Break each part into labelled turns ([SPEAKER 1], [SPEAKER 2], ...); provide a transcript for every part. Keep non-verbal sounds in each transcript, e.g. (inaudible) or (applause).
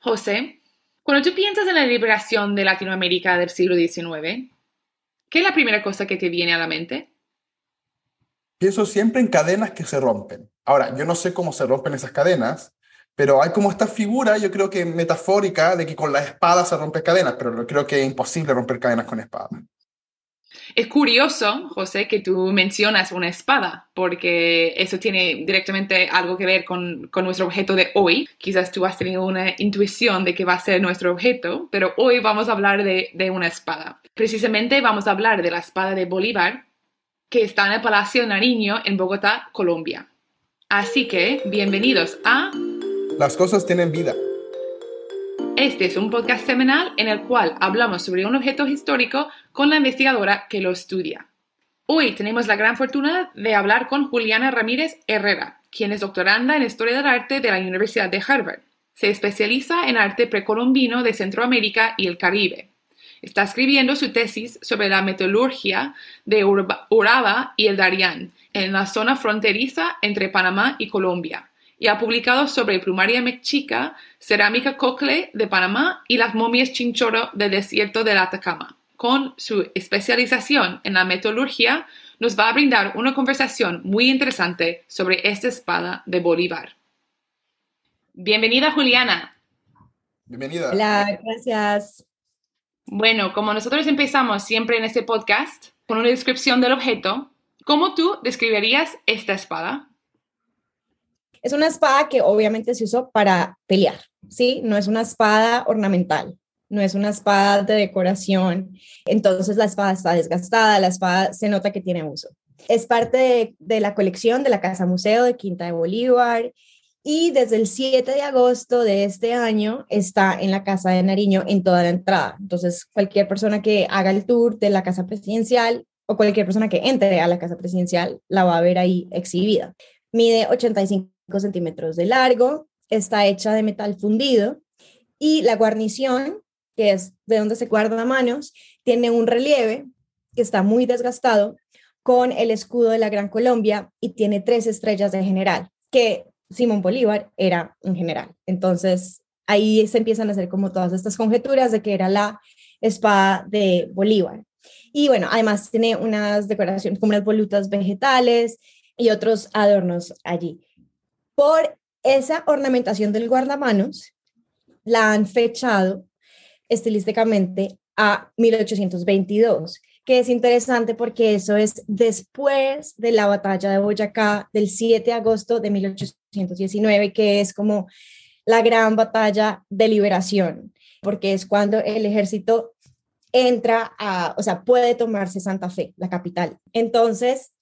[SPEAKER 1] José, cuando tú piensas en la liberación de Latinoamérica del siglo XIX, ¿qué es la primera cosa que te viene a la mente?
[SPEAKER 2] Pienso siempre en cadenas que se rompen. Ahora, yo no sé cómo se rompen esas cadenas, pero hay como esta figura, yo creo que metafórica, de que con la espada se rompen cadenas, pero creo que es imposible romper cadenas con espada.
[SPEAKER 1] Es curioso, José, que tú mencionas una espada, porque eso tiene directamente algo que ver con, con, nuestro objeto de hoy. Quizás tú has tenido una intuición de que va a ser nuestro objeto, pero hoy vamos a hablar de, de una espada. Precisamente vamos a hablar de la espada de Bolívar, que está en el Palacio Nariño en Bogotá, Colombia. Así que, bienvenidos a
[SPEAKER 2] las cosas tienen vida.
[SPEAKER 1] Este es un podcast semanal en el cual hablamos sobre un objeto histórico con la investigadora que lo estudia. Hoy tenemos la gran fortuna de hablar con Juliana Ramírez Herrera, quien es doctoranda en Historia del Arte de la Universidad de Harvard. Se especializa en arte precolombino de Centroamérica y el Caribe. Está escribiendo su tesis sobre la metalurgia de Uraba y el Darién en la zona fronteriza entre Panamá y Colombia y ha publicado sobre plumaria mexica, cerámica cocle de Panamá y las momias chinchorro del desierto del Atacama. Con su especialización en la metodología, nos va a brindar una conversación muy interesante sobre esta espada de Bolívar. Bienvenida, Juliana.
[SPEAKER 2] Bienvenida.
[SPEAKER 3] Hola, gracias.
[SPEAKER 1] Bueno, como nosotros empezamos siempre en este podcast con una descripción del objeto, ¿cómo tú describirías esta espada?
[SPEAKER 3] Es una espada que obviamente se usó para pelear, ¿sí? No es una espada ornamental, no es una espada de decoración. Entonces la espada está desgastada, la espada se nota que tiene uso. Es parte de, la colección de la Casa Museo de Quinta de Bolívar y desde el 7 de agosto de este año está en la Casa de Nariño en toda la entrada. Entonces cualquier persona que haga el tour de la Casa Presidencial o cualquier persona que entre a la Casa Presidencial la va a ver ahí exhibida. Mide 85 centímetros de largo, está hecha de metal fundido y la guarnición, que es de donde se guarda manos, tiene un relieve que está muy desgastado con el escudo de la Gran Colombia y tiene tres estrellas de general, que Simón Bolívar era un general. Entonces, ahí se empiezan a hacer como todas estas conjeturas de que era la espada de Bolívar. Y bueno, además tiene unas decoraciones como unas volutas vegetales y otros adornos allí por esa ornamentación del guardamanos, la han fechado estilísticamente a 1822, que es interesante porque eso es después de la batalla de Boyacá del 7 de agosto de 1819, que es como la gran batalla de liberación, porque es cuando el ejército entra a, o sea, puede tomarse Santa Fe, la capital. Entonces,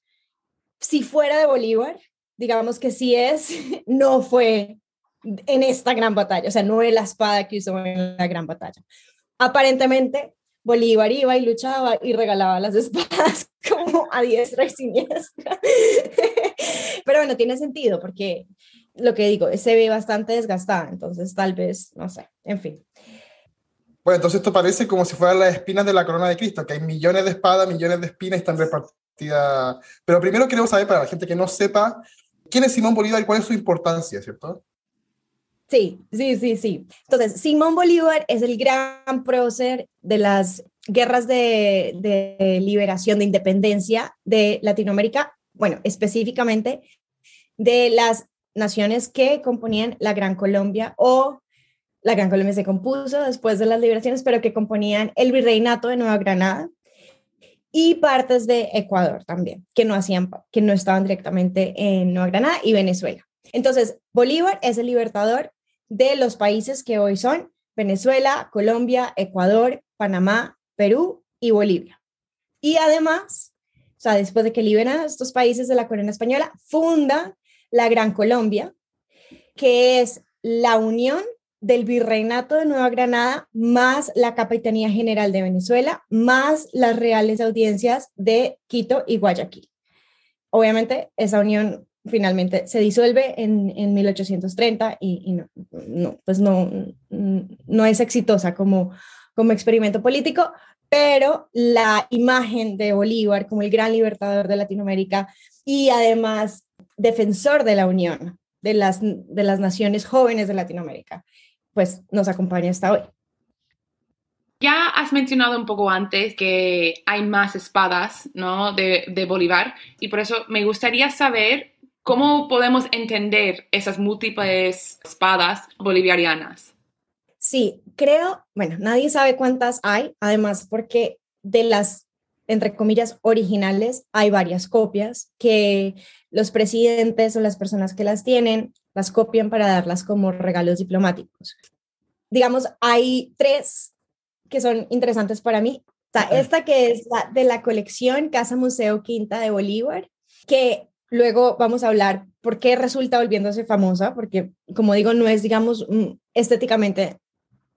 [SPEAKER 3] si fuera de Bolívar, digamos que sí es, (laughs) no fue en esta gran batalla, o sea, no es la espada que usó en la gran batalla. Aparentemente, Bolívar iba y luchaba y regalaba las (laughs) espadas como a diestra y siniestra. (laughs) Pero bueno, tiene sentido porque lo que digo, se ve bastante desgastada, entonces tal vez, no sé, en fin.
[SPEAKER 2] Bueno, entonces esto parece como si fueran las espinas de la corona de Cristo, que hay millones de espadas, millones de espinas y están repartidas. Pero primero queremos saber, para la gente que no sepa, quién es Simón Bolívar y cuál es su importancia, ¿cierto?
[SPEAKER 3] Sí, sí, sí, sí. Entonces, Simón Bolívar es el gran prócer de las guerras de, de liberación, de independencia de Latinoamérica, bueno, específicamente de las naciones que componían la Gran Colombia o la Gran Colombia se compuso después de las liberaciones, pero que componían el virreinato de Nueva Granada, y partes de Ecuador también, que no hacían, que no estaban directamente en Nueva Granada y Venezuela. Entonces, Bolívar es el libertador de los países que hoy son Venezuela, Colombia, Ecuador, Panamá, Perú y Bolivia. Y además, o sea, después de que liberan a estos países de la corona española, funda la Gran Colombia, que es la unión del Virreinato de Nueva Granada, más la Capitanía General de Venezuela, más las reales audiencias de Quito y Guayaquil. Obviamente, esa unión finalmente se disuelve en, en 1830 y, no, no, pues no, no es exitosa como, como experimento político, pero la imagen de Bolívar como el gran libertador de Latinoamérica y además defensor de la unión de las, de las naciones jóvenes de Latinoamérica pues nos acompaña hasta hoy.
[SPEAKER 1] Ya has mencionado un poco antes que hay más espadas ¿no? de, de Bolívar y por eso me gustaría saber cómo podemos entender esas múltiples espadas bolivarianas.
[SPEAKER 3] Sí, creo, bueno, nadie sabe cuántas hay, además porque de las, entre comillas, originales hay varias copias que los presidentes o las personas que las tienen las copian para darlas como regalos diplomáticos. Digamos, hay tres que son interesantes para mí. esta que es la de la colección Casa Museo Quinta de Bolívar, que luego vamos a hablar por qué resulta volviéndose famosa, porque como digo, no es, digamos, estéticamente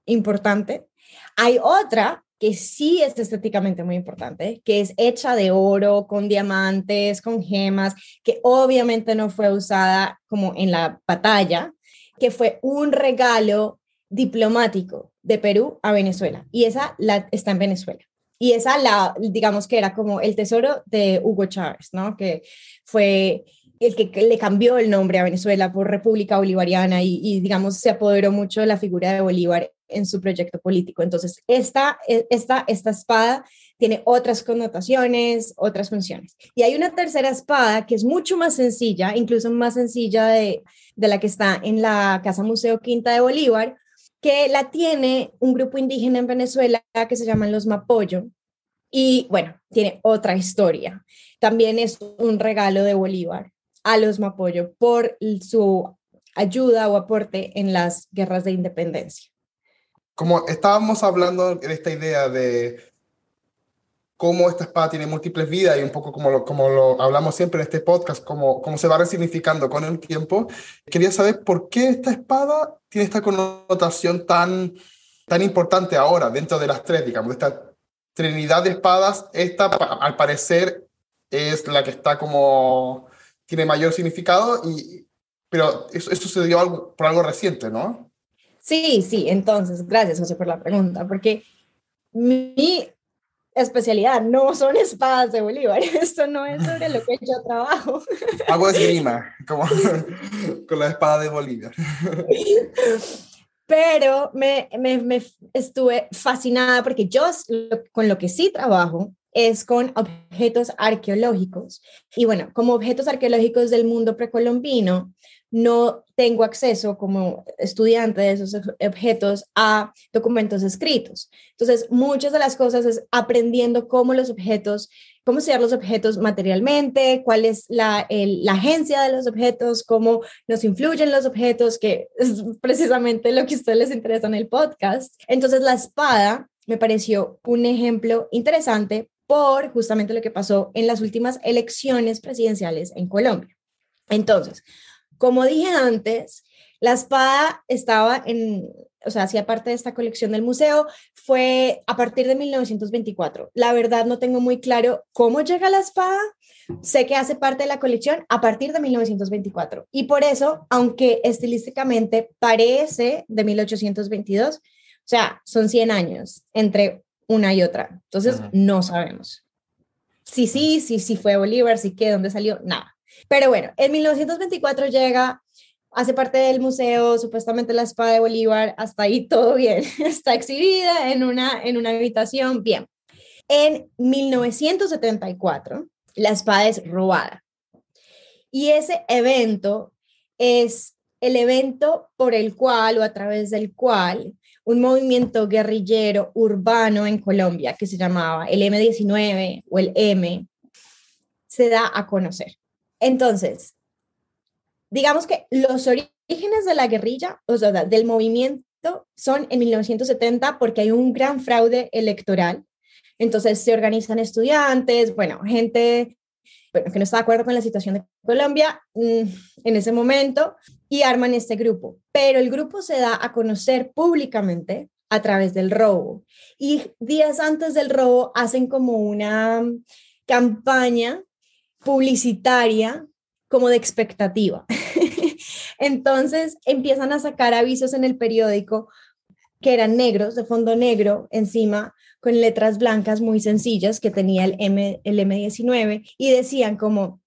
[SPEAKER 3] importante. Hay otra que sí es estéticamente muy importante, que es hecha de oro, con diamantes, con gemas, que obviamente no fue usada como en la batalla, que fue un regalo diplomático de Perú a Venezuela y esa la, está en Venezuela. Y esa la, digamos que era como el tesoro de Hugo Chávez, ¿no? Que fue el que le cambió el nombre a Venezuela por República Bolivariana y, digamos, se apoderó mucho de la figura de Bolívar en su proyecto político. Entonces, esta, esta, esta espada tiene otras connotaciones, otras funciones. Y hay una tercera espada que es mucho más sencilla, incluso más sencilla de, de la que está en la Casa Museo Quinta de Bolívar, que la tiene un grupo indígena en Venezuela que se llaman los Mapoyo. Y bueno, tiene otra historia. También es un regalo de Bolívar a los Mapoyo por su ayuda o aporte en las guerras de independencia.
[SPEAKER 2] Como estábamos hablando de esta idea de cómo esta espada tiene múltiples vidas y un poco como lo, como lo hablamos siempre en este podcast, cómo, cómo se va resignificando con el tiempo, quería saber por qué esta espada tiene esta connotación tan, tan importante ahora dentro de las tres, digamos, esta trinidad de espadas, esta al parecer es la que está como, tiene mayor significado, y, pero eso, eso algo, por algo reciente, ¿no?
[SPEAKER 3] Sí, sí, entonces, gracias José por la pregunta, porque mi especialidad, no son espadas de Bolívar, (laughs) esto no es sobre lo que yo trabajo. (laughs)
[SPEAKER 2] Hago esgrima, como (laughs) con la espada de Bolívar.
[SPEAKER 3] Pero me, me, me, estuve fascinada porque yo con lo que sí trabajo es con objetos arqueológicos. Y bueno, como objetos arqueológicos del mundo precolombino, no tengo acceso como estudiante de esos objetos a documentos escritos. Entonces, muchas de las cosas es aprendiendo cómo los objetos, cómo sellar los objetos materialmente, cuál es la, la agencia de los objetos, cómo nos influyen los objetos, que es precisamente lo que a ustedes les interesa en el podcast. Entonces, la espada me pareció un ejemplo interesante por justamente lo que pasó en las últimas elecciones presidenciales en Colombia. Entonces, como dije antes, la espada estaba en, o sea, hacía parte de esta colección del museo, fue a partir de 1924. La verdad no tengo muy claro cómo llega la espada, sé que hace parte de la colección a partir de 1924. Y por eso, aunque estilísticamente parece de 1822, o sea, son 100 años entre una y otra. Entonces, no sabemos. Sí, sí, sí, sí fue Bolívar, sí que, ¿dónde salió? Nada. Pero bueno, en 1924 llega, hace parte del museo, supuestamente la espada de Bolívar, hasta ahí todo bien, (laughs) está exhibida en una, en una habitación, bien. En 1974, la espada es robada. Y ese evento es el evento por el cual o a través del cual un movimiento guerrillero urbano en Colombia que se llamaba el M19 o el M se da a conocer. Entonces, digamos que los orígenes de la guerrilla, o sea, del movimiento, son en 1970 porque hay un gran fraude electoral. Entonces se organizan estudiantes, bueno, gente bueno, que no está de acuerdo con la situación de Colombia mm, en ese momento y arman este grupo. Pero el grupo se da a conocer públicamente a través del robo. Y días antes del robo hacen como una campaña publicitaria como de expectativa. (laughs) Entonces empiezan a sacar avisos en el periódico que eran negros, de fondo negro, encima con letras blancas muy sencillas que tenía el, M, el M19 y decían como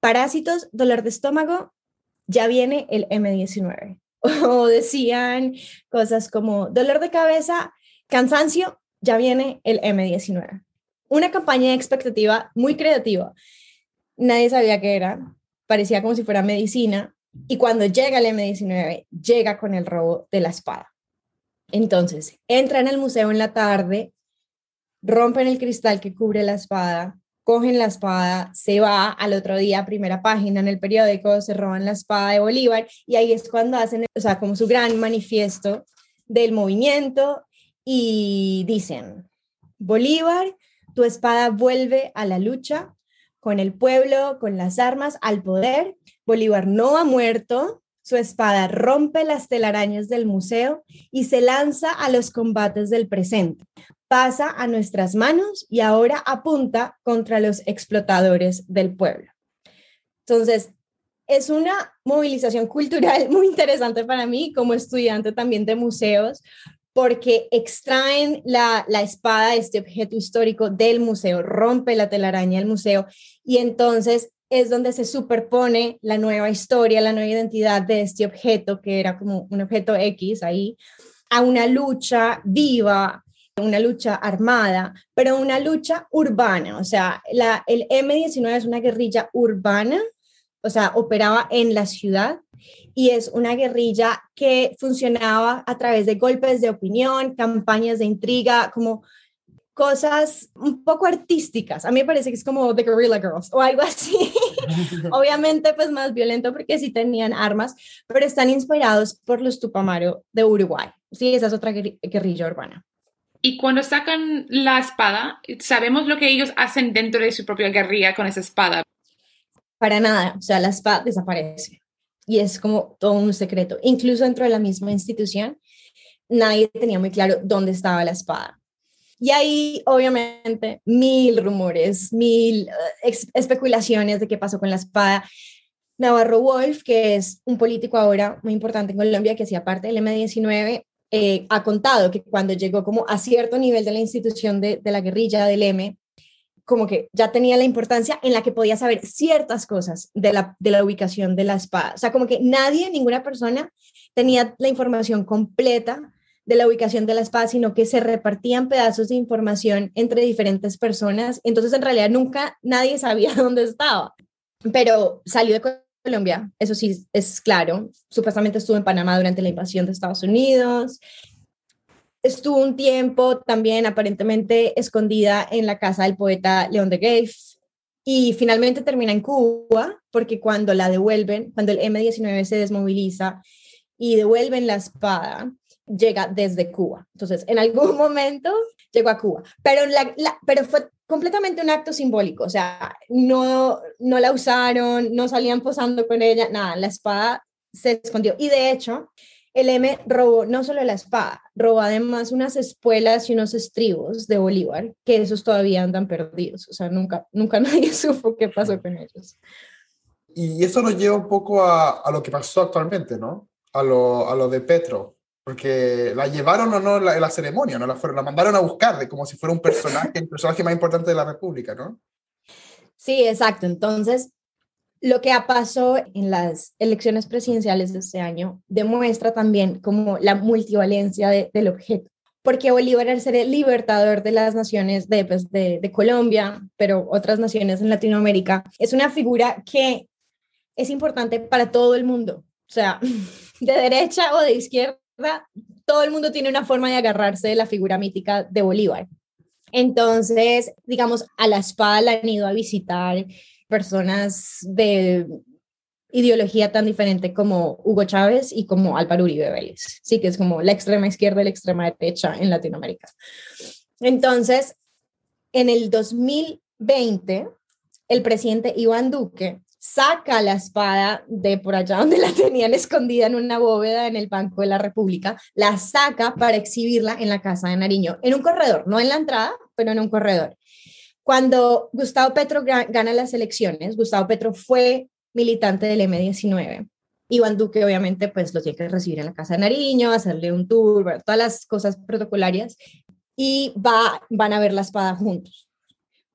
[SPEAKER 3] parásitos, dolor de estómago, ya viene el M19. (laughs) o decían cosas como dolor de cabeza, cansancio, ya viene el M19. Una campaña de expectativa muy creativa. Nadie sabía qué era, parecía como si fuera medicina, y cuando llega el M19, llega con el robo de la espada. Entonces, entra en el museo en la tarde, rompen el cristal que cubre la espada, cogen la espada, se va al otro día, primera página en el periódico, se roban la espada de Bolívar y ahí es cuando hacen, o sea, como su gran manifiesto del movimiento y dicen, Bolívar, tu espada vuelve a la lucha con el pueblo, con las armas, al poder. Bolívar no ha muerto, su espada rompe las telarañas del museo y se lanza a los combates del presente pasa a nuestras manos y ahora apunta contra los explotadores del pueblo. Entonces, es una movilización cultural (laughs) muy interesante para mí como estudiante también de museos, porque extraen la, la espada, este objeto histórico del museo, rompe la telaraña del museo y entonces es donde se superpone la nueva historia, la nueva identidad de este objeto, que era como un objeto X ahí, a una lucha viva, una lucha armada, pero una lucha urbana. O sea, la, el M-19 es una guerrilla urbana, o sea, operaba en la ciudad y es una guerrilla que funcionaba a través de golpes de opinión, campañas de intriga, como cosas un poco artísticas. A mí me parece que es como The Guerrilla Girls o algo así. (laughs) Obviamente, pues más violento porque sí tenían armas, pero están inspirados por los Tupamaro de Uruguay. Sí, esa es otra guerrilla urbana.
[SPEAKER 1] Y cuando sacan la espada, ¿sabemos lo que ellos hacen dentro de su propia guerrilla con esa espada?
[SPEAKER 3] Para nada, o sea, la espada desaparece. Y es como todo un secreto. Incluso dentro de la misma institución, nadie tenía muy claro dónde estaba la espada. Y ahí, obviamente, mil rumores, mil eh, especulaciones de qué pasó con la espada. Navarro Wolf, que es un político ahora muy importante en Colombia, que hacía parte del M19, eh, ha contado que cuando llegó como a cierto nivel de la institución de, la guerrilla del M, como que ya tenía la importancia en la que podía saber ciertas cosas de la, de la ubicación de la espada. O sea, como que nadie, ninguna persona tenía la información completa de la ubicación de la espada, sino que se repartían pedazos de información entre diferentes personas. Entonces, en realidad, nunca nadie (laughs) sabía dónde estaba. Pero salió de Colombia, eso sí es claro. Supuestamente estuvo en Panamá durante la invasión de Estados Unidos. Estuvo un tiempo también aparentemente escondida en la casa del poeta León de Greiff y finalmente termina en Cuba porque cuando la devuelven, cuando el M-19 se desmoviliza y devuelven la espada, llega desde Cuba. Entonces, en algún (laughs) momento llegó a Cuba, pero, la, pero fue completamente un acto simbólico, o sea, no, no la usaron, no salían posando con ella, nada, la espada se escondió. Y de hecho, el M robó no solo la espada, robó además unas espuelas y unos estribos de Bolívar, que esos todavía andan perdidos, o sea, nunca, nunca (laughs) nadie supo qué pasó con ellos.
[SPEAKER 2] Y eso nos lleva un poco a, a lo que pasó actualmente, ¿no? A lo, a lo de Petro, porque la llevaron o no la, la, ceremonia, ¿no? La, fueron, la mandaron a buscar de como si fuera un personaje, el personaje más importante de la República, ¿no?
[SPEAKER 3] Sí, exacto. Entonces, lo que pasado en las elecciones presidenciales de este año demuestra también como la multivalencia del objeto. Porque Bolívar, al ser el libertador de las naciones de, pues, de, de Colombia, pero otras naciones en Latinoamérica, es una figura que es importante para todo el mundo. O sea, (laughs) de derecha o de izquierda, todo el mundo tiene una forma de agarrarse de la figura mítica de Bolívar. Entonces, digamos, a la espada la han ido a visitar personas de ideología tan diferente como Hugo Chávez y como Álvaro Uribe Vélez, sí, que es como la extrema izquierda y la extrema derecha en Latinoamérica. Entonces, en el 2020, el presidente Iván Duque saca la espada de por allá (laughs) donde la tenían escondida en una bóveda en el Banco de la República, la saca para exhibirla en la Casa de Nariño, en un corredor, no en la entrada, pero en un corredor. Cuando Gustavo Petro gana las elecciones, Gustavo Petro fue militante del M19. Iván Duque, obviamente, pues lo tiene que recibir en la Casa de Nariño, hacerle un tour, todas las cosas protocolarias, y va, van a ver la espada juntos.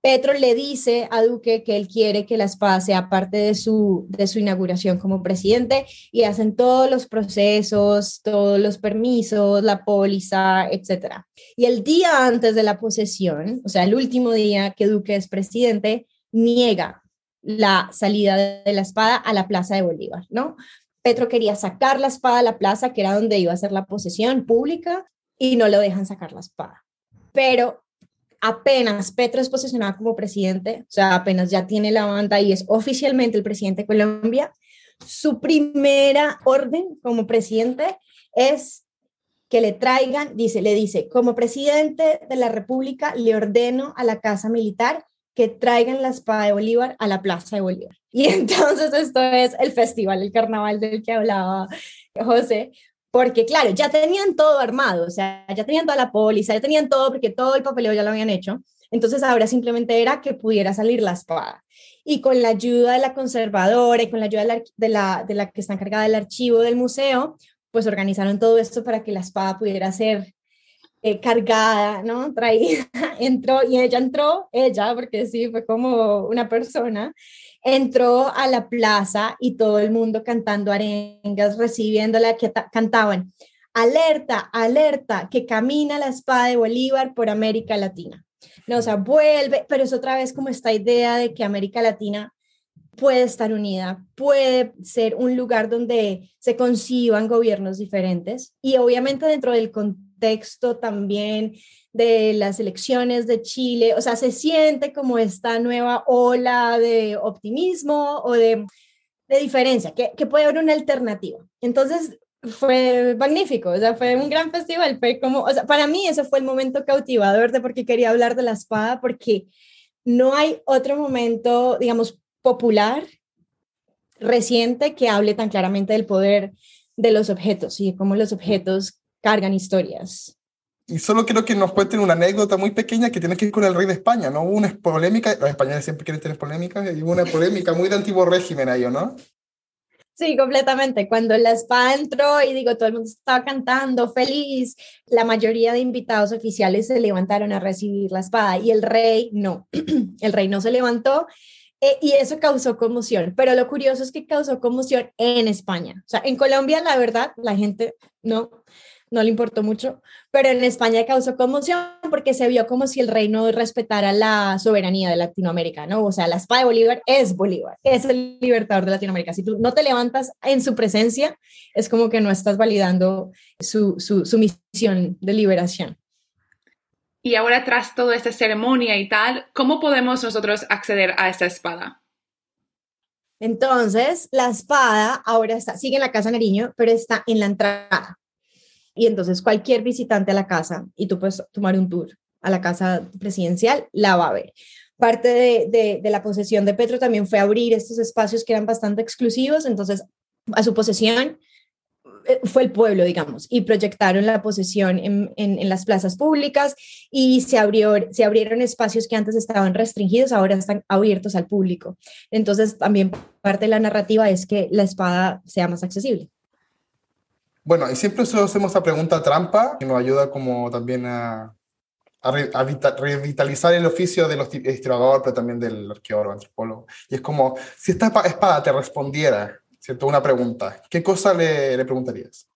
[SPEAKER 3] Petro le dice a Duque que él quiere que la espada sea parte de su, de su inauguración como presidente y hacen todos los procesos, todos los permisos, la póliza, etc. Y el día antes de la posesión, o sea, el último día que Duque es presidente, niega la salida de la espada a la Plaza de Bolívar, ¿no? Petro quería sacar la espada a la plaza, que era donde iba a ser la posesión pública, y no lo dejan sacar la espada. Pero apenas Petro es posicionado como presidente, o sea, apenas ya tiene la banda y es oficialmente el presidente de Colombia, su primera orden como presidente es que le traigan, dice, le dice, como presidente de la República, le ordeno a la Casa Militar que traigan la espada de Bolívar a la Plaza de Bolívar. (laughs) Y entonces esto es el festival, el carnaval del que hablaba José, porque claro, ya tenían todo armado, o sea, ya tenían toda la póliza, ya tenían todo, porque todo el papeleo ya lo habían hecho. Entonces ahora simplemente era que pudiera salir la espada. Y con la ayuda de la conservadora y con la ayuda de la, de la, que está encargada del archivo del museo, pues organizaron todo esto para que la espada pudiera ser eh, cargada, ¿no? (laughs) Traída, entró y ella entró, ella, porque sí, fue como una persona, entró a la plaza y todo el mundo cantando arengas, recibiéndola, que cantaban, alerta, alerta, que camina la espada de Bolívar por América Latina. No, o vuelve, pero es otra vez como esta idea de que América Latina puede estar unida, puede ser un lugar donde se conciban gobiernos diferentes y obviamente dentro del contexto también de las elecciones de Chile, o sea, se siente como esta nueva ola de optimismo o de, de diferencia, que, que, puede haber una alternativa. Entonces, fue magnífico, o sea, fue un gran festival, fue como, o sea, para mí ese fue el momento cautivador de porque quería hablar de la espada, porque no hay otro momento, digamos, popular, reciente, que hable tan claramente del poder de los objetos y cómo los objetos cargan historias.
[SPEAKER 2] Y solo quiero que nos cuenten una anécdota muy pequeña que tiene que ver con el rey de España, ¿no? Hubo una polémica, los españoles siempre quieren tener polémicas, y hubo una polémica muy de antiguo régimen ahí, ¿no?
[SPEAKER 3] Sí, completamente. Cuando la espada entró y digo, todo el mundo estaba cantando feliz, la mayoría de invitados oficiales se levantaron a recibir la espada y el rey no. (clears throat) el rey no se levantó eh, y eso causó conmoción. Pero lo curioso es que causó conmoción en España. O sea, en Colombia, la verdad, la gente no no le importó mucho, pero en España causó conmoción porque se vio como si el reino respetara la soberanía de Latinoamérica, ¿no? O sea, la espada de Bolívar es Bolívar, es el libertador de Latinoamérica. Si tú no te levantas en su presencia, es como que no estás validando su, su, misión de liberación.
[SPEAKER 1] Y ahora, tras toda esta ceremonia y tal, ¿cómo podemos nosotros acceder a esta espada?
[SPEAKER 3] Entonces, la espada ahora está, sigue en la Casa Nariño, pero está en la entrada. Y entonces cualquier visitante a la casa, y tú puedes tomar un tour a la casa presidencial, la va a ver. Parte de, la posesión de Petro también fue abrir estos espacios que eran bastante exclusivos, entonces a su posesión eh, fue el pueblo, digamos, y proyectaron la posesión en, en, las plazas públicas y se, abrió, se abrieron espacios que antes estaban restringidos, ahora están abiertos al público. Entonces, también parte de la narrativa es que la espada sea más accesible.
[SPEAKER 2] Bueno, y siempre hacemos esa pregunta trampa que nos ayuda como también a, a, revitalizar el oficio de los historiadores, pero también del arqueólogo, antropólogo. Y es como, si esta espada te respondiera, ¿cierto? Una pregunta, ¿qué cosa le, le preguntarías?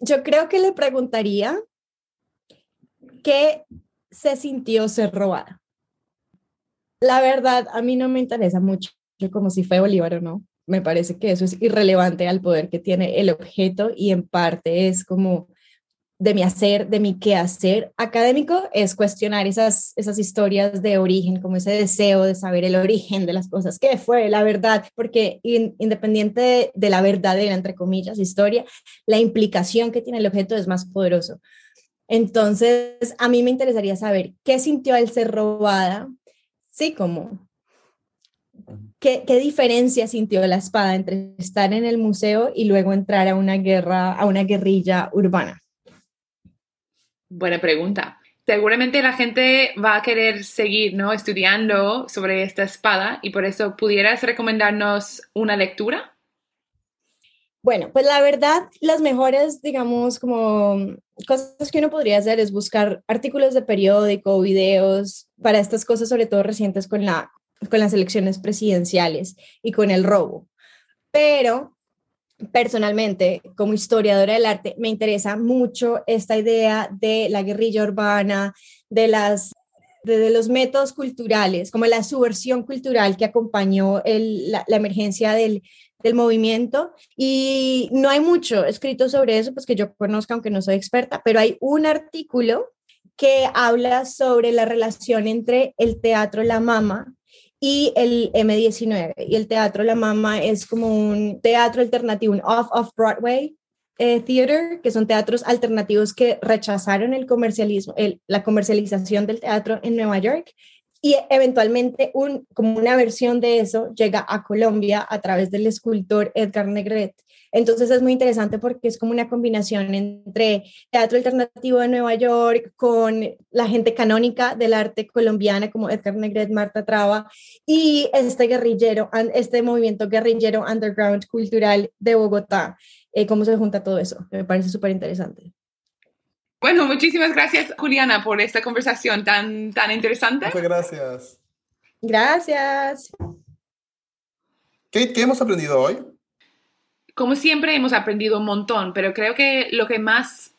[SPEAKER 3] Yo creo que le preguntaría qué se sintió ser robada. La verdad, a mí no me interesa mucho como si fue Bolívar o no. Me parece que eso es irrelevante al poder que tiene el objeto y en parte es como de mi hacer, de mi quehacer académico, es cuestionar esas, esas historias de origen, como ese deseo de saber el origen de las cosas, qué fue la verdad, porque independiente de, de, la verdadera, entre comillas, historia, la implicación que tiene el objeto es más poderoso. Entonces, a mí me interesaría saber qué sintió al ser robada, Sí, como, ¿qué, ¿qué, diferencia sintió la espada entre estar en el museo y luego entrar a una guerra, a una guerrilla urbana?
[SPEAKER 1] Buena pregunta. Seguramente la gente va a querer seguir ¿no? estudiando sobre esta espada y por eso pudieras recomendarnos una lectura.
[SPEAKER 3] Bueno, pues la verdad, las mejores, digamos, como cosas que uno podría hacer es buscar artículos de periódico, videos para estas cosas, sobre todo recientes con, la, con las elecciones presidenciales y con el robo. Pero personalmente, como historiadora del arte, me interesa mucho esta idea de la guerrilla urbana, de las de, los métodos culturales, como la subversión cultural que acompañó la, emergencia del, del movimiento y no hay mucho escrito sobre eso, pues que yo conozca, aunque no soy experta, pero hay un artículo que habla sobre la relación entre el teatro La Mama y el M19. Y el teatro La Mama es como un teatro alternativo, un off-off-Broadway eh, theater, que son teatros alternativos que rechazaron el comercialismo, el, la comercialización del teatro en Nueva York y eventualmente un, como una versión de eso llega a Colombia a través del escultor Edgar Negret. Entonces es muy interesante porque es como una combinación entre teatro alternativo de Nueva York con la gente canónica del arte colombiana como Edgar Negret, Marta Traba y este guerrillero, este movimiento guerrillero underground cultural de Bogotá. Eh, ¿Cómo se junta todo eso? Me parece súper interesante.
[SPEAKER 1] Bueno, muchísimas gracias, Juliana, por esta conversación tan, tan interesante.
[SPEAKER 2] Muchas gracias.
[SPEAKER 3] Gracias.
[SPEAKER 2] Kate, ¿qué hemos aprendido hoy?
[SPEAKER 1] Como siempre, hemos aprendido un montón, pero creo que lo que más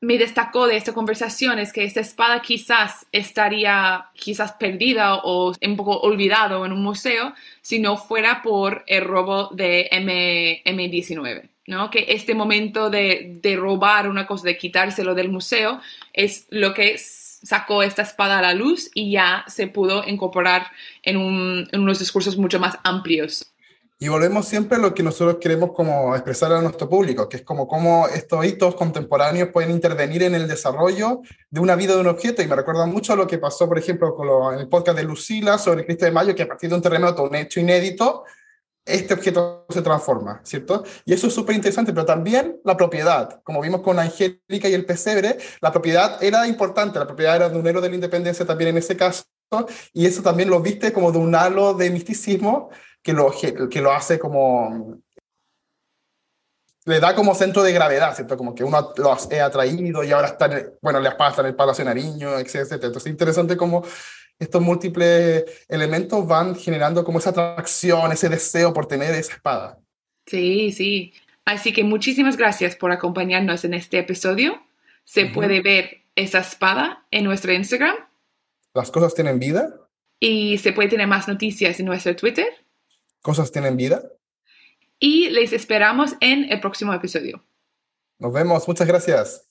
[SPEAKER 1] me destacó de esta conversación es que esta espada quizás estaría quizás perdida o un poco olvidado en un museo si no fuera por el robo de M, M19. ¿No? Que este momento de, de, robar una cosa, de quitárselo del museo, es lo que sacó esta espada a la luz y ya se pudo incorporar en, un, en unos discursos mucho más amplios.
[SPEAKER 2] Y volvemos siempre a lo que nosotros queremos como expresar a nuestro público, que es como cómo estos hitos contemporáneos pueden intervenir en el desarrollo de una vida de un objeto. Y me recuerda mucho a lo que pasó, por ejemplo, con en el podcast de Lucila sobre Cristo de Mayo, que a partir de un terremoto, un hecho inédito, este objeto se transforma, ¿cierto? Y eso es súper interesante, pero también la propiedad, como vimos con Angélica y el pesebre, la propiedad era importante, la propiedad era de un héroe de la independencia también en ese caso, y eso también lo viste como de un halo de misticismo que lo, que lo hace como le da como centro de gravedad, ¿cierto? Como que uno lo ha atraído y ahora está, en bueno, le pasa en el Palacio Nariño, etc. Entonces es interesante cómo estos múltiples elementos van generando como esa atracción, ese deseo por tener esa espada.
[SPEAKER 1] Sí, sí. Así que muchísimas gracias por acompañarnos en este episodio. Se puede ver esa espada en nuestro Instagram.
[SPEAKER 2] Las cosas tienen vida.
[SPEAKER 1] Y se puede tener más noticias en nuestro Twitter.
[SPEAKER 2] Cosas tienen vida.
[SPEAKER 1] Y les esperamos en el próximo episodio.
[SPEAKER 2] Nos vemos. Muchas gracias.